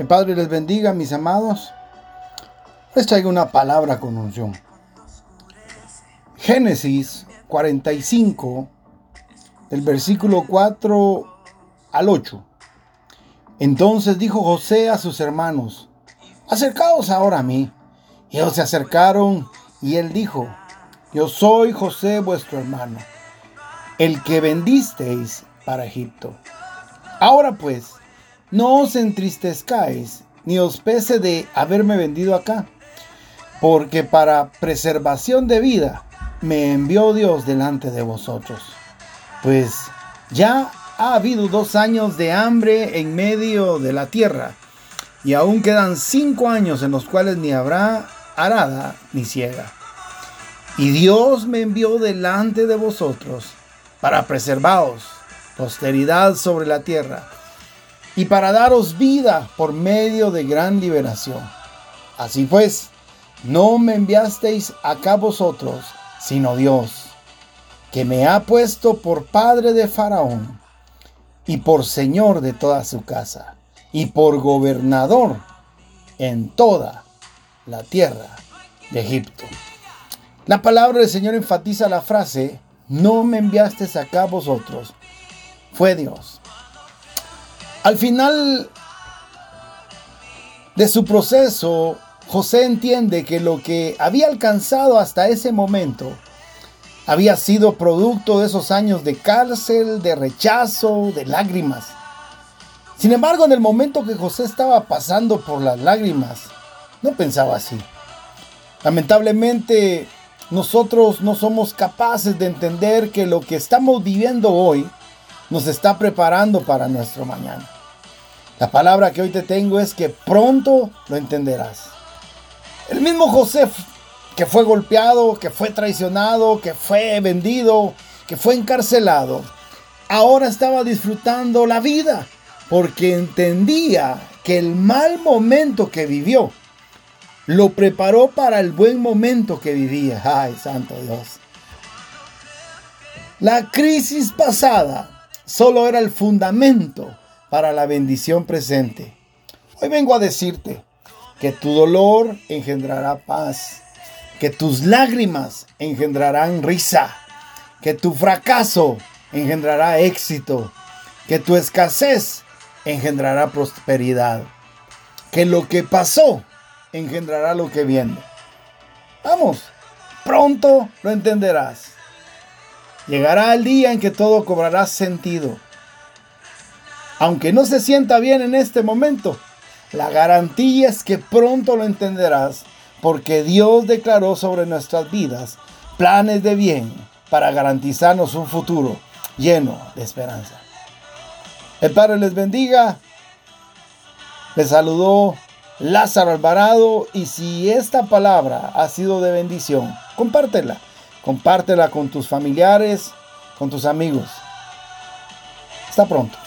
El Padre les bendiga, mis amados. Les traigo una palabra con unción. Génesis 45, del versículo 4 al 8. Entonces dijo José a sus hermanos, acercaos ahora a mí. Y ellos se acercaron y él dijo, yo soy José vuestro hermano, el que vendisteis para Egipto. Ahora pues, no os entristezcáis, ni os pese de haberme vendido acá, porque para preservación de vida me envió Dios delante de vosotros. Pues ya ha habido dos años de hambre en medio de la tierra, y aún quedan cinco años en los cuales ni habrá arada ni ciega. Y Dios me envió delante de vosotros para preservaros posteridad sobre la tierra y para daros vida por medio de gran liberación. Así pues, no me enviasteis acá vosotros, sino Dios, que me ha puesto por padre de Faraón y por señor de toda su casa y por gobernador en toda la tierra de Egipto. La palabra del Señor enfatiza la frase, no me enviasteis acá vosotros, fue Dios. Al final de su proceso, José entiende que lo que había alcanzado hasta ese momento había sido producto de esos años de cárcel, de rechazo, de lágrimas. Sin embargo, en el momento que José estaba pasando por las lágrimas, no pensaba así. Lamentablemente, nosotros no somos capaces de entender que lo que estamos viviendo hoy nos está preparando para nuestro mañana. La palabra que hoy te tengo es que pronto lo entenderás. El mismo José que fue golpeado, que fue traicionado, que fue vendido, que fue encarcelado, ahora estaba disfrutando la vida porque entendía que el mal momento que vivió lo preparó para el buen momento que vivía. Ay, santo Dios. La crisis pasada solo era el fundamento para la bendición presente. Hoy vengo a decirte que tu dolor engendrará paz, que tus lágrimas engendrarán risa, que tu fracaso engendrará éxito, que tu escasez engendrará prosperidad, que lo que pasó engendrará lo que viene. Vamos, pronto lo entenderás. Llegará el día en que todo cobrará sentido. Aunque no se sienta bien en este momento, la garantía es que pronto lo entenderás, porque Dios declaró sobre nuestras vidas planes de bien para garantizarnos un futuro lleno de esperanza. El Padre les bendiga. Les saludó Lázaro Alvarado y si esta palabra ha sido de bendición, compártela Compártela con tus familiares, con tus amigos. Hasta pronto.